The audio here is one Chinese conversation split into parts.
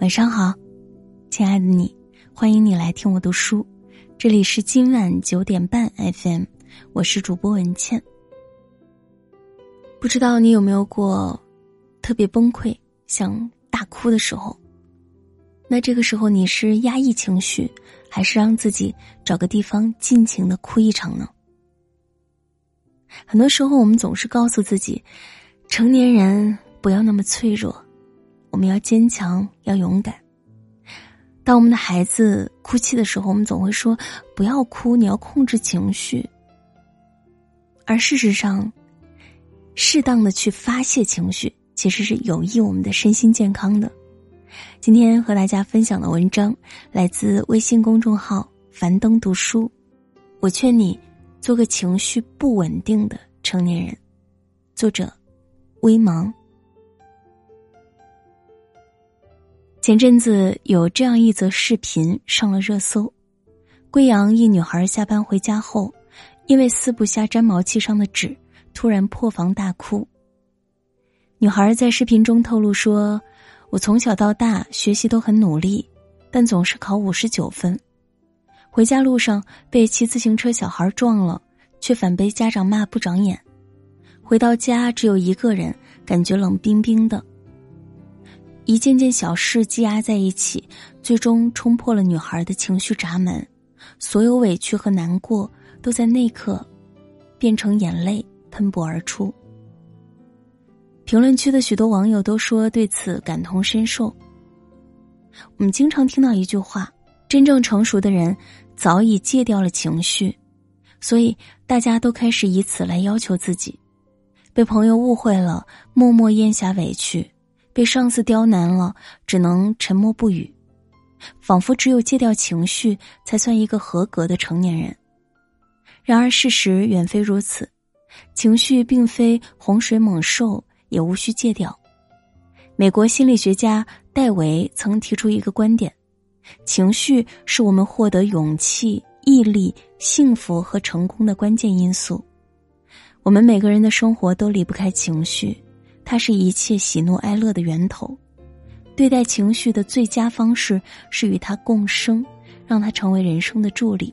晚上好，亲爱的你，欢迎你来听我读书。这里是今晚九点半 FM，我是主播文倩。不知道你有没有过特别崩溃、想大哭的时候？那这个时候你是压抑情绪，还是让自己找个地方尽情的哭一场呢？很多时候，我们总是告诉自己，成年人不要那么脆弱。我们要坚强，要勇敢。当我们的孩子哭泣的时候，我们总会说：“不要哭，你要控制情绪。”而事实上，适当的去发泄情绪，其实是有益我们的身心健康的。今天和大家分享的文章来自微信公众号“樊登读书”。我劝你做个情绪不稳定的成年人。作者：微芒。前阵子有这样一则视频上了热搜：贵阳一女孩下班回家后，因为撕不下粘毛器上的纸，突然破防大哭。女孩在视频中透露说：“我从小到大学习都很努力，但总是考五十九分。回家路上被骑自行车小孩撞了，却反被家长骂不长眼。回到家只有一个人，感觉冷冰冰的。”一件件小事积压在一起，最终冲破了女孩的情绪闸门，所有委屈和难过都在那刻变成眼泪喷薄而出。评论区的许多网友都说对此感同身受。我们经常听到一句话：“真正成熟的人早已戒掉了情绪”，所以大家都开始以此来要求自己。被朋友误会了，默默咽下委屈。被上司刁难了，只能沉默不语，仿佛只有戒掉情绪，才算一个合格的成年人。然而事实远非如此，情绪并非洪水猛兽，也无需戒掉。美国心理学家戴维曾提出一个观点：情绪是我们获得勇气、毅力、幸福和成功的关键因素。我们每个人的生活都离不开情绪。它是一切喜怒哀乐的源头，对待情绪的最佳方式是与它共生，让它成为人生的助力。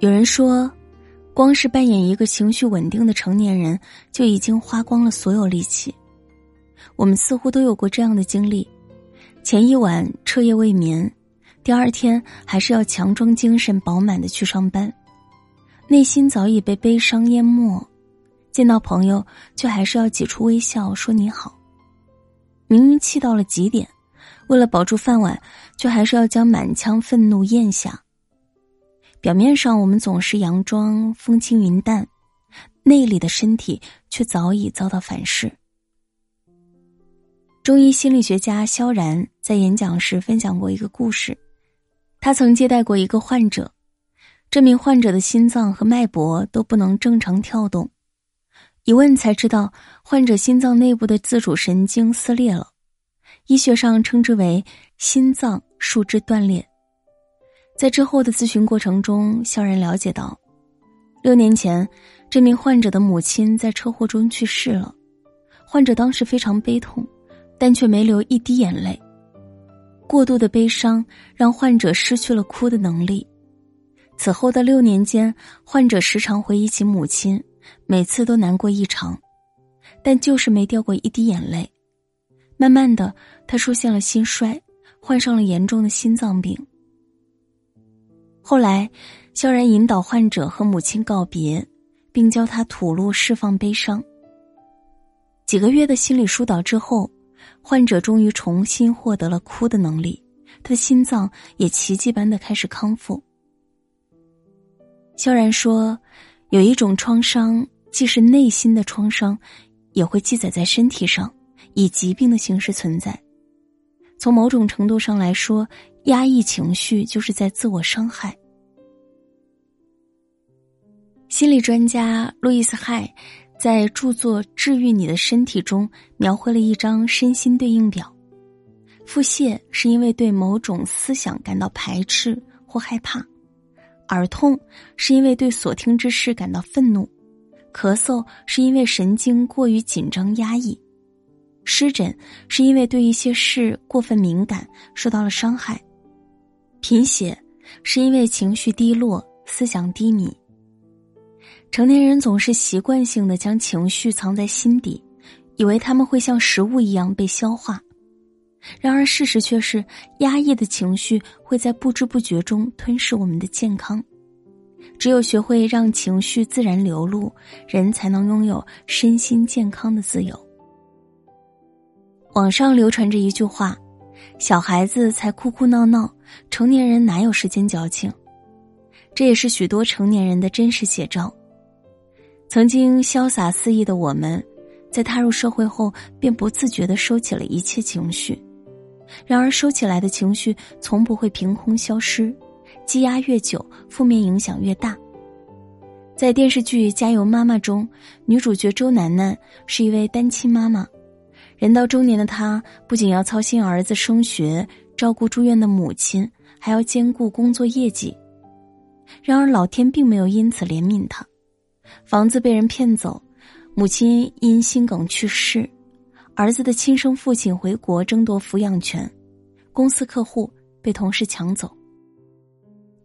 有人说，光是扮演一个情绪稳定的成年人，就已经花光了所有力气。我们似乎都有过这样的经历：前一晚彻夜未眠，第二天还是要强装精神饱满的去上班，内心早已被悲伤淹没。见到朋友，却还是要挤出微笑说你好。明明气到了极点，为了保住饭碗，却还是要将满腔愤怒咽下。表面上我们总是佯装风轻云淡，内里的身体却早已遭到反噬。中医心理学家萧然在演讲时分享过一个故事，他曾接待过一个患者，这名患者的心脏和脉搏都不能正常跳动。一问才知道，患者心脏内部的自主神经撕裂了，医学上称之为心脏树枝断裂。在之后的咨询过程中，肖然了解到，六年前这名患者的母亲在车祸中去世了，患者当时非常悲痛，但却没流一滴眼泪。过度的悲伤让患者失去了哭的能力。此后的六年间，患者时常回忆起母亲。每次都难过异常，但就是没掉过一滴眼泪。慢慢的，他出现了心衰，患上了严重的心脏病。后来，萧然引导患者和母亲告别，并教他吐露释放悲伤。几个月的心理疏导之后，患者终于重新获得了哭的能力，他的心脏也奇迹般的开始康复。萧然说。有一种创伤，既是内心的创伤，也会记载在身体上，以疾病的形式存在。从某种程度上来说，压抑情绪就是在自我伤害。心理专家路易斯·海在著作《治愈你的身体》中描绘了一张身心对应表：腹泻是因为对某种思想感到排斥或害怕。耳痛是因为对所听之事感到愤怒，咳嗽是因为神经过于紧张压抑，湿疹是因为对一些事过分敏感，受到了伤害；贫血是因为情绪低落、思想低迷。成年人总是习惯性的将情绪藏在心底，以为他们会像食物一样被消化。然而事实却是，压抑的情绪会在不知不觉中吞噬我们的健康。只有学会让情绪自然流露，人才能拥有身心健康的自由。网上流传着一句话：“小孩子才哭哭闹闹，成年人哪有时间矫情？”这也是许多成年人的真实写照。曾经潇洒肆意的我们，在踏入社会后，便不自觉的收起了一切情绪。然而，收起来的情绪从不会凭空消失。积压越久，负面影响越大。在电视剧《加油妈妈》中，女主角周楠楠是一位单亲妈妈。人到中年的她，不仅要操心儿子升学、照顾住院的母亲，还要兼顾工作业绩。然而，老天并没有因此怜悯她。房子被人骗走，母亲因心梗去世，儿子的亲生父亲回国争夺抚养权，公司客户被同事抢走。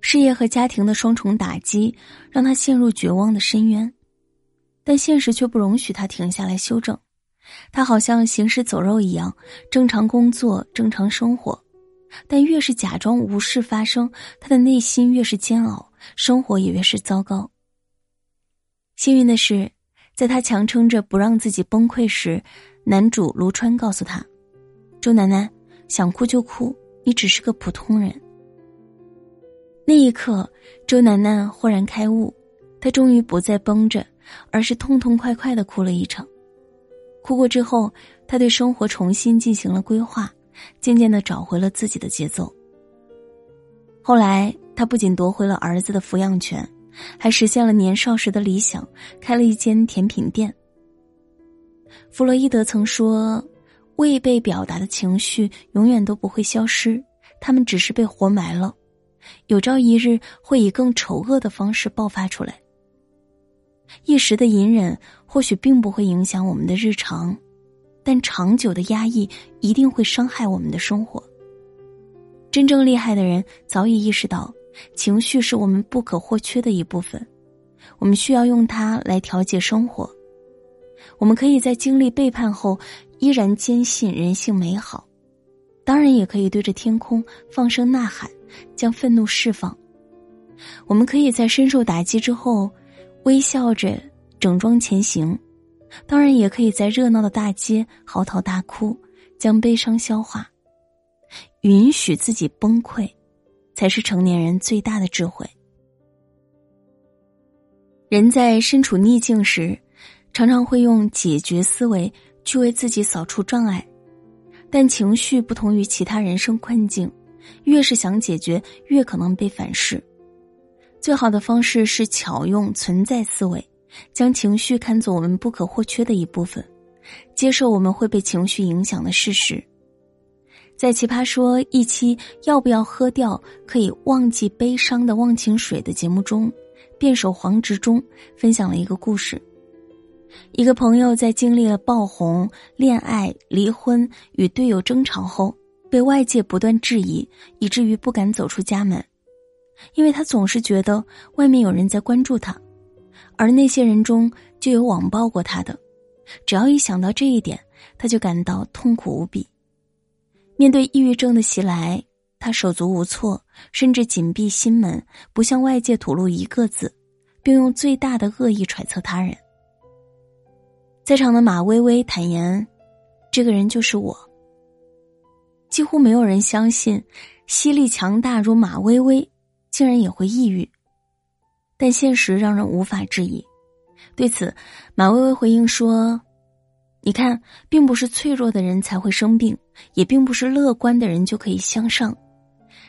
事业和家庭的双重打击，让他陷入绝望的深渊，但现实却不容许他停下来休整。他好像行尸走肉一样，正常工作，正常生活，但越是假装无事发生，他的内心越是煎熬，生活也越是糟糕。幸运的是，在他强撑着不让自己崩溃时，男主卢川告诉他：“周楠楠，想哭就哭，你只是个普通人。”那一刻，周楠楠豁然开悟，她终于不再绷着，而是痛痛快快的哭了一场。哭过之后，她对生活重新进行了规划，渐渐的找回了自己的节奏。后来，她不仅夺回了儿子的抚养权，还实现了年少时的理想，开了一间甜品店。弗洛伊德曾说：“未被表达的情绪永远都不会消失，他们只是被活埋了。”有朝一日会以更丑恶的方式爆发出来。一时的隐忍或许并不会影响我们的日常，但长久的压抑一定会伤害我们的生活。真正厉害的人早已意识到，情绪是我们不可或缺的一部分，我们需要用它来调节生活。我们可以在经历背叛后，依然坚信人性美好，当然也可以对着天空放声呐喊。将愤怒释放。我们可以在深受打击之后，微笑着整装前行；当然，也可以在热闹的大街嚎啕大哭，将悲伤消化。允许自己崩溃，才是成年人最大的智慧。人在身处逆境时，常常会用解决思维去为自己扫除障碍，但情绪不同于其他人生困境。越是想解决，越可能被反噬。最好的方式是巧用存在思维，将情绪看作我们不可或缺的一部分，接受我们会被情绪影响的事实。在《奇葩说》一期“要不要喝掉可以忘记悲伤的忘情水”的节目中，辩手黄执中分享了一个故事：一个朋友在经历了爆红、恋爱、离婚与队友争吵后。被外界不断质疑，以至于不敢走出家门，因为他总是觉得外面有人在关注他，而那些人中就有网暴过他的。只要一想到这一点，他就感到痛苦无比。面对抑郁症的袭来，他手足无措，甚至紧闭心门，不向外界吐露一个字，并用最大的恶意揣测他人。在场的马薇薇坦言：“这个人就是我。”几乎没有人相信，吸力强大如马薇薇，竟然也会抑郁。但现实让人无法质疑。对此，马薇薇回应说：“你看，并不是脆弱的人才会生病，也并不是乐观的人就可以向上。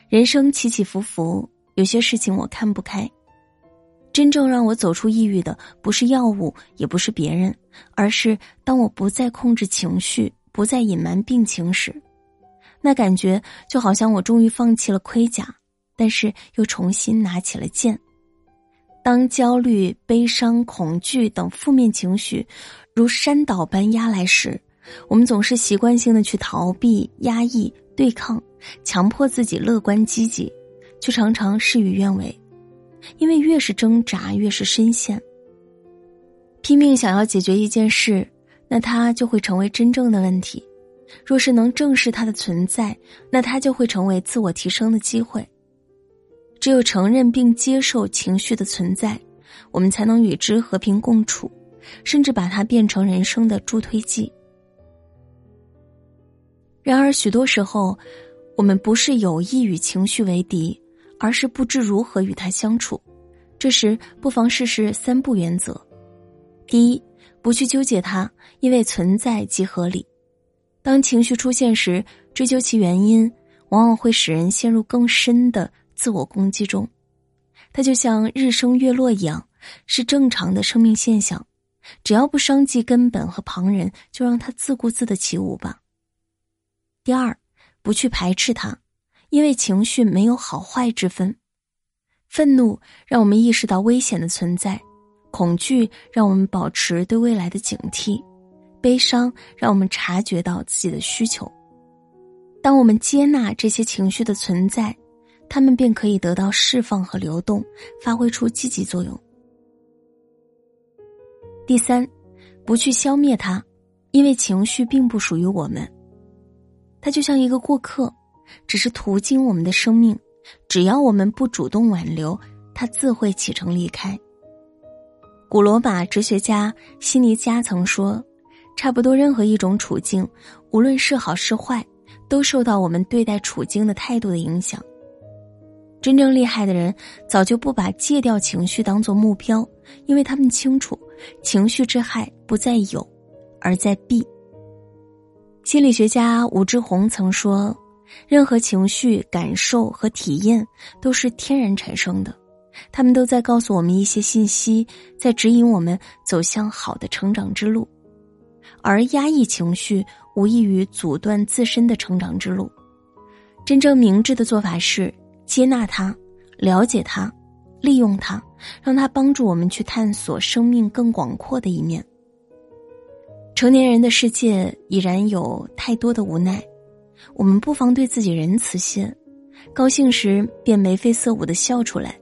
人生起起伏伏，有些事情我看不开。真正让我走出抑郁的，不是药物，也不是别人，而是当我不再控制情绪，不再隐瞒病情时。”那感觉就好像我终于放弃了盔甲，但是又重新拿起了剑。当焦虑、悲伤、恐惧等负面情绪如山倒般压来时，我们总是习惯性的去逃避、压抑、对抗，强迫自己乐观积极，却常常事与愿违。因为越是挣扎，越是深陷。拼命想要解决一件事，那它就会成为真正的问题；若是能正视它的存在，那它就会成为自我提升的机会。只有承认并接受情绪的存在，我们才能与之和平共处，甚至把它变成人生的助推剂。然而，许多时候，我们不是有意与情绪为敌，而是不知如何与它相处。这时，不妨试试三不原则：第一，不去纠结它，因为存在即合理。当情绪出现时，追究其原因，往往会使人陷入更深的自我攻击中。它就像日升月落一样，是正常的生命现象。只要不伤及根本和旁人，就让它自顾自的起舞吧。第二，不去排斥它，因为情绪没有好坏之分。愤怒让我们意识到危险的存在，恐惧让我们保持对未来的警惕，悲伤让我们察觉到自己的需求。当我们接纳这些情绪的存在，他们便可以得到释放和流动，发挥出积极作用。第三，不去消灭它，因为情绪并不属于我们。它就像一个过客，只是途经我们的生命。只要我们不主动挽留，它自会启程离开。古罗马哲学家西尼加曾说：“差不多任何一种处境，无论是好是坏，都受到我们对待处境的态度的影响。真正厉害的人，早就不把戒掉情绪当做目标，因为他们清楚，情绪之害不在有，而在避。”心理学家吴志红曾说：“任何情绪、感受和体验都是天然产生的，他们都在告诉我们一些信息，在指引我们走向好的成长之路。而压抑情绪，无异于阻断自身的成长之路。真正明智的做法是接纳它、了解它、利用它，让它帮助我们去探索生命更广阔的一面。”成年人的世界已然有太多的无奈，我们不妨对自己仁慈些，高兴时便眉飞色舞的笑出来，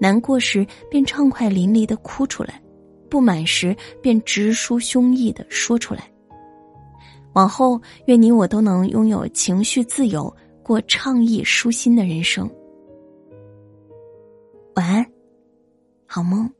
难过时便畅快淋漓的哭出来，不满时便直抒胸臆的说出来。往后，愿你我都能拥有情绪自由，过畅意舒心的人生。晚安，好梦。